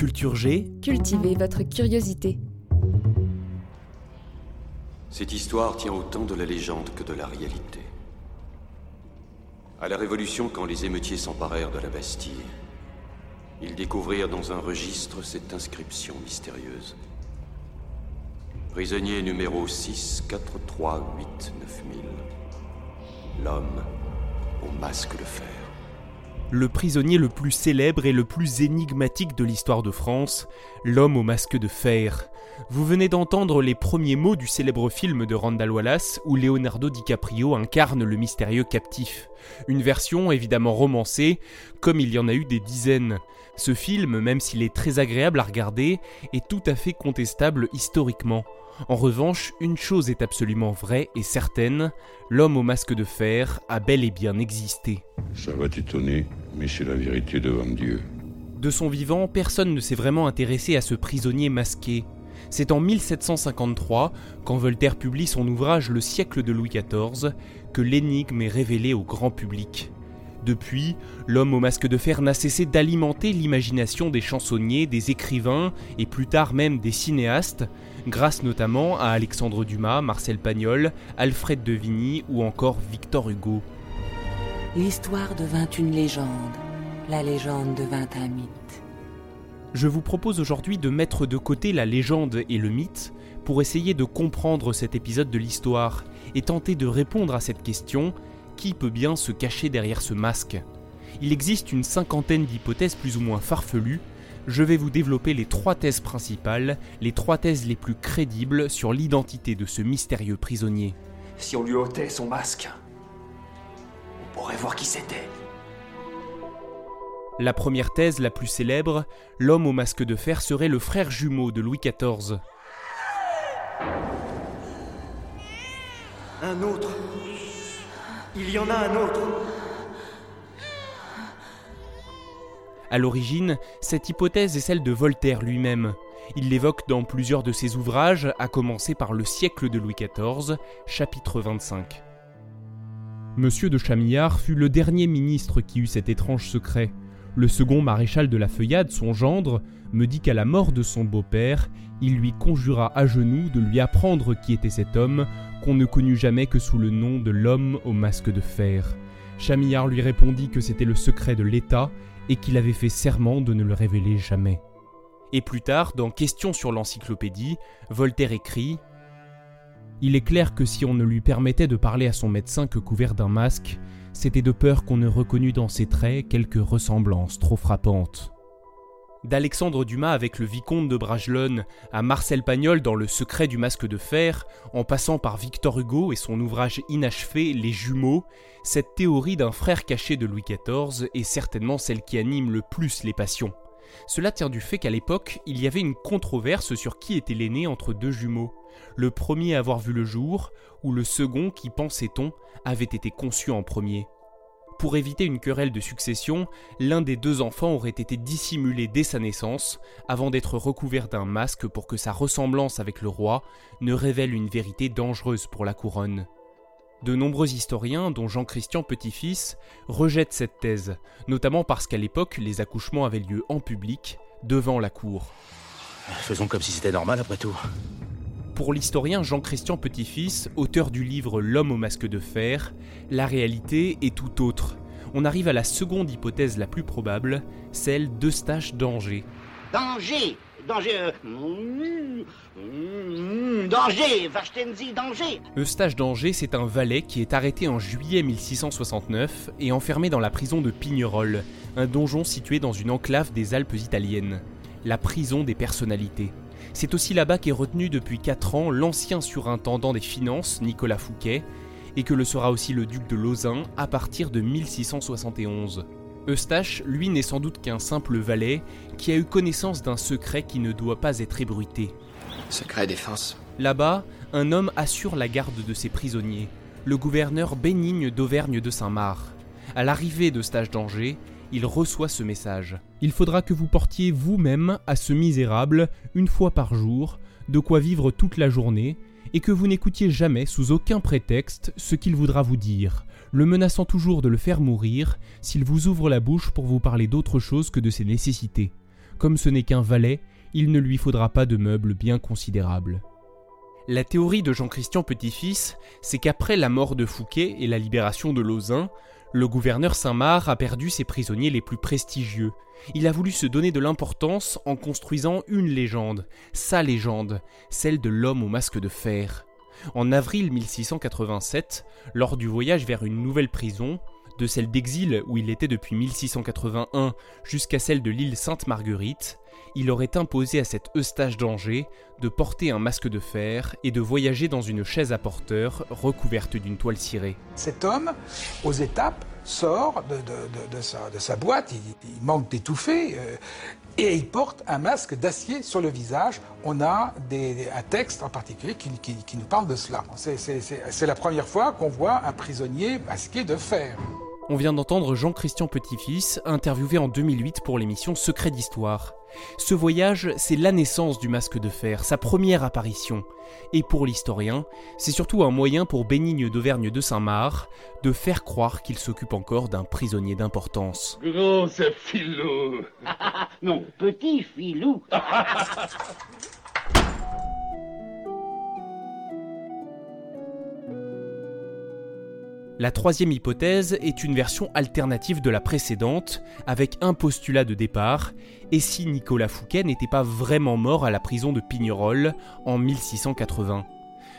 Culture G, Cultivez votre curiosité. Cette histoire tient autant de la légende que de la réalité. À la Révolution, quand les émeutiers s'emparèrent de la Bastille, ils découvrirent dans un registre cette inscription mystérieuse. Prisonnier numéro 6, 4, 3, 8, 9000. L'homme au masque de fer. Le prisonnier le plus célèbre et le plus énigmatique de l'histoire de France, l'homme au masque de fer. Vous venez d'entendre les premiers mots du célèbre film de Randall Wallace où Leonardo DiCaprio incarne le mystérieux captif. Une version évidemment romancée, comme il y en a eu des dizaines. Ce film, même s'il est très agréable à regarder, est tout à fait contestable historiquement. En revanche, une chose est absolument vraie et certaine, l'homme au masque de fer a bel et bien existé. Ça va t'étonner, mais c'est la vérité devant Dieu. De son vivant, personne ne s'est vraiment intéressé à ce prisonnier masqué. C'est en 1753, quand Voltaire publie son ouvrage Le siècle de Louis XIV, que l'énigme est révélée au grand public. Depuis, l'homme au masque de fer n'a cessé d'alimenter l'imagination des chansonniers, des écrivains et plus tard même des cinéastes, grâce notamment à Alexandre Dumas, Marcel Pagnol, Alfred de Vigny ou encore Victor Hugo. L'histoire devint une légende, la légende devint un mythe. Je vous propose aujourd'hui de mettre de côté la légende et le mythe pour essayer de comprendre cet épisode de l'histoire et tenter de répondre à cette question qui peut bien se cacher derrière ce masque Il existe une cinquantaine d'hypothèses plus ou moins farfelues. Je vais vous développer les trois thèses principales, les trois thèses les plus crédibles sur l'identité de ce mystérieux prisonnier. Si on lui ôtait son masque, on pourrait voir qui c'était. La première thèse la plus célèbre, l'homme au masque de fer serait le frère jumeau de Louis XIV. Un autre. Il y en a un autre. À l'origine, cette hypothèse est celle de Voltaire lui-même. Il l'évoque dans plusieurs de ses ouvrages, à commencer par Le siècle de Louis XIV, chapitre 25. Monsieur de Chamillard fut le dernier ministre qui eut cet étrange secret. Le second maréchal de la Feuillade, son gendre, me dit qu'à la mort de son beau-père, il lui conjura à genoux de lui apprendre qui était cet homme, qu'on ne connut jamais que sous le nom de l'homme au masque de fer. Chamillard lui répondit que c'était le secret de l'État et qu'il avait fait serment de ne le révéler jamais. Et plus tard, dans Questions sur l'encyclopédie, Voltaire écrit Il est clair que si on ne lui permettait de parler à son médecin que couvert d'un masque, c'était de peur qu'on ne reconnût dans ses traits quelque ressemblance trop frappante. D'Alexandre Dumas avec le vicomte de Bragelonne à Marcel Pagnol dans Le secret du masque de fer, en passant par Victor Hugo et son ouvrage inachevé Les jumeaux, cette théorie d'un frère caché de Louis XIV est certainement celle qui anime le plus les passions. Cela tient du fait qu'à l'époque, il y avait une controverse sur qui était l'aîné entre deux jumeaux. Le premier à avoir vu le jour, ou le second qui, pensait-on, avait été conçu en premier. Pour éviter une querelle de succession, l'un des deux enfants aurait été dissimulé dès sa naissance, avant d'être recouvert d'un masque pour que sa ressemblance avec le roi ne révèle une vérité dangereuse pour la couronne. De nombreux historiens, dont Jean-Christian Petit-Fils, rejettent cette thèse, notamment parce qu'à l'époque, les accouchements avaient lieu en public, devant la cour. Faisons comme si c'était normal après tout. Pour l'historien Jean-Christian Petit-Fils, auteur du livre L'homme au masque de fer, la réalité est tout autre. On arrive à la seconde hypothèse la plus probable, celle d'Eustache d'Angers. Danger Danger euh, mm, mm, Danger Vachtenzi, danger Eustache d'Angers, c'est un valet qui est arrêté en juillet 1669 et enfermé dans la prison de Pignerol, un donjon situé dans une enclave des Alpes italiennes. La prison des personnalités. C'est aussi là-bas qu'est retenu depuis 4 ans l'ancien surintendant des finances, Nicolas Fouquet, et que le sera aussi le duc de Lausanne à partir de 1671. Eustache, lui, n'est sans doute qu'un simple valet qui a eu connaissance d'un secret qui ne doit pas être ébruité. Secret défense. Là-bas, un homme assure la garde de ses prisonniers, le gouverneur Bénigne d'Auvergne de Saint-Marc. À l'arrivée d'Eustache d'Angers, il reçoit ce message. Il faudra que vous portiez vous-même à ce misérable, une fois par jour, de quoi vivre toute la journée, et que vous n'écoutiez jamais sous aucun prétexte ce qu'il voudra vous dire, le menaçant toujours de le faire mourir s'il vous ouvre la bouche pour vous parler d'autre chose que de ses nécessités. Comme ce n'est qu'un valet, il ne lui faudra pas de meubles bien considérables. La théorie de Jean-Christian Petit-Fils, c'est qu'après la mort de Fouquet et la libération de Lausanne, le gouverneur Saint-Marc a perdu ses prisonniers les plus prestigieux. Il a voulu se donner de l'importance en construisant une légende, sa légende, celle de l'homme au masque de fer. En avril 1687, lors du voyage vers une nouvelle prison, de celle d'exil où il était depuis 1681 jusqu'à celle de l'île Sainte-Marguerite, il aurait imposé à cet Eustache d'Angers de porter un masque de fer et de voyager dans une chaise à porteur recouverte d'une toile cirée. Cet homme, aux étapes, sort de, sa, boîte, il, manque d'étouffer, euh, et il porte un masque d'acier sur le visage. On a un texte en particulier qui, qui nous parle de cela. C'est la première fois qu'on voit un prisonnier masqué de fer. On vient d'entendre Jean-Christian Petit-Fils, interviewé en 2008 pour l'émission Secret d'Histoire. Ce voyage, c'est la naissance du masque de fer, sa première apparition. Et pour l'historien, c'est surtout un moyen pour Bénigne d'Auvergne de Saint-Marc de faire croire qu'il s'occupe encore d'un prisonnier d'importance. Gros, c'est filou Non, petit filou La troisième hypothèse est une version alternative de la précédente, avec un postulat de départ, et si Nicolas Fouquet n'était pas vraiment mort à la prison de Pignerol en 1680.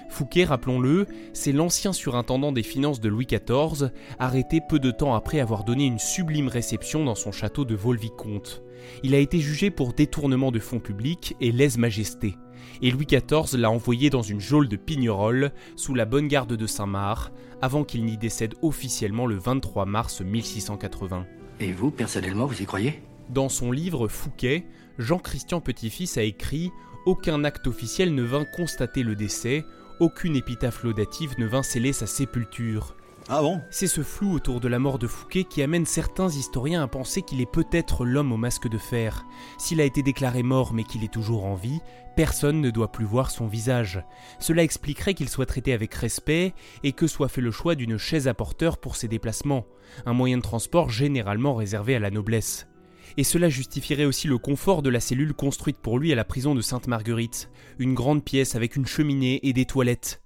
Fouquet, rappelons-le, c'est l'ancien surintendant des finances de Louis XIV, arrêté peu de temps après avoir donné une sublime réception dans son château de Vaux-le-Vicomte. Il a été jugé pour détournement de fonds publics et lèse-majesté et Louis XIV l'a envoyé dans une geôle de Pignerol sous la bonne garde de Saint-Marc, avant qu'il n'y décède officiellement le 23 mars 1680. Et vous, personnellement, vous y croyez? Dans son livre Fouquet, Jean-Christian Petit-Fils a écrit Aucun acte officiel ne vint constater le décès, aucune épitaphe laudative ne vint sceller sa sépulture. Ah C'est ce flou autour de la mort de Fouquet qui amène certains historiens à penser qu'il est peut-être l'homme au masque de fer. S'il a été déclaré mort mais qu'il est toujours en vie, personne ne doit plus voir son visage. Cela expliquerait qu'il soit traité avec respect et que soit fait le choix d'une chaise à porteur pour ses déplacements, un moyen de transport généralement réservé à la noblesse. Et cela justifierait aussi le confort de la cellule construite pour lui à la prison de Sainte-Marguerite, une grande pièce avec une cheminée et des toilettes.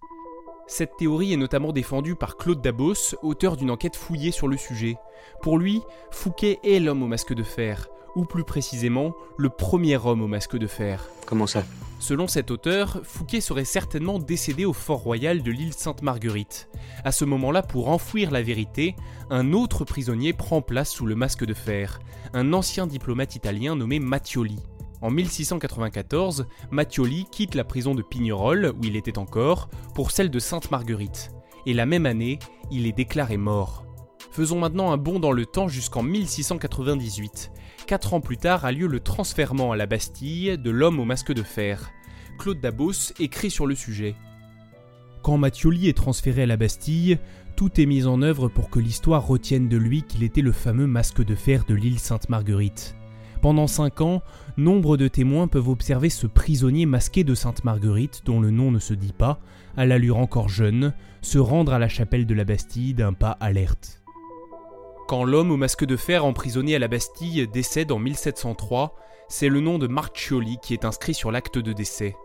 Cette théorie est notamment défendue par Claude Dabos, auteur d'une enquête fouillée sur le sujet. Pour lui, Fouquet est l'homme au masque de fer, ou plus précisément, le premier homme au masque de fer. Comment ça? Selon cet auteur, Fouquet serait certainement décédé au fort royal de l'île Sainte-Marguerite. À ce moment-là, pour enfouir la vérité, un autre prisonnier prend place sous le masque de fer, un ancien diplomate italien nommé Mattioli. En 1694, Mattioli quitte la prison de Pignerol, où il était encore, pour celle de Sainte-Marguerite. Et la même année, il est déclaré mort. Faisons maintenant un bond dans le temps jusqu'en 1698. Quatre ans plus tard a lieu le transfèrement à la Bastille de l'homme au masque de fer. Claude Dabos écrit sur le sujet. Quand Mattioli est transféré à la Bastille, tout est mis en œuvre pour que l'histoire retienne de lui qu'il était le fameux masque de fer de l'île Sainte-Marguerite. Pendant cinq ans, nombre de témoins peuvent observer ce prisonnier masqué de Sainte Marguerite, dont le nom ne se dit pas, à l'allure encore jeune, se rendre à la chapelle de la Bastille d'un pas alerte. Quand l'homme au masque de fer emprisonné à la Bastille décède en 1703, c'est le nom de Marchioli qui est inscrit sur l'acte de décès.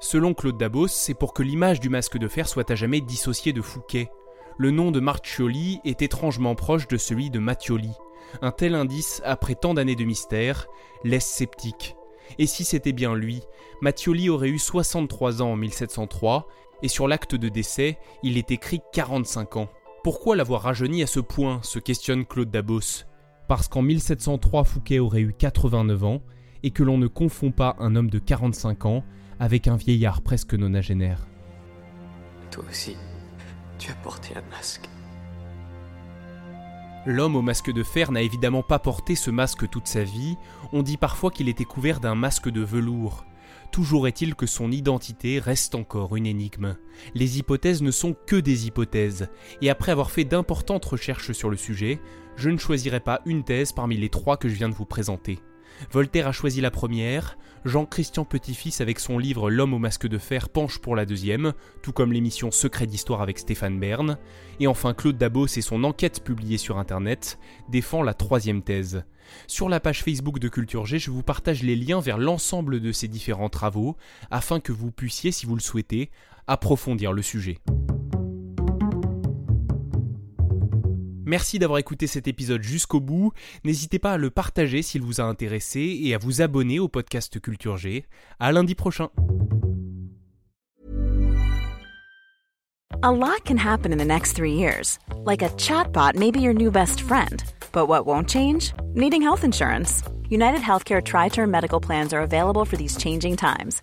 Selon Claude Dabos, c'est pour que l'image du masque de fer soit à jamais dissociée de Fouquet. Le nom de Marchioli est étrangement proche de celui de Mattioli. Un tel indice, après tant d'années de mystère, laisse sceptique. Et si c'était bien lui, Mattioli aurait eu 63 ans en 1703, et sur l'acte de décès, il est écrit 45 ans. Pourquoi l'avoir rajeuni à ce point se questionne Claude Dabos? Parce qu'en 1703, Fouquet aurait eu 89 ans, et que l'on ne confond pas un homme de 45 ans avec un vieillard presque nonagénaire. Toi aussi, Tu as porté un masque. L'homme au masque de fer n'a évidemment pas porté ce masque toute sa vie, on dit parfois qu'il était couvert d'un masque de velours. Toujours est-il que son identité reste encore une énigme. Les hypothèses ne sont que des hypothèses, et après avoir fait d'importantes recherches sur le sujet, je ne choisirai pas une thèse parmi les trois que je viens de vous présenter. Voltaire a choisi la première, Jean-Christian Petit-Fils avec son livre L'homme au masque de fer penche pour la deuxième, tout comme l'émission Secret d'histoire avec Stéphane Bern, et enfin Claude Dabos et son enquête publiée sur internet défend la troisième thèse. Sur la page Facebook de Culture G, je vous partage les liens vers l'ensemble de ces différents travaux afin que vous puissiez, si vous le souhaitez, approfondir le sujet. Merci d'avoir écouté cet épisode jusqu'au bout. N'hésitez pas à le partager s'il vous a intéressé et à vous abonner au podcast Culture G. À lundi prochain. A lot can happen in the next three years. Like a chatbot may be your new best friend. But what won't change? Needing health insurance. United Healthcare Tri Term Medical Plans are available for these changing times.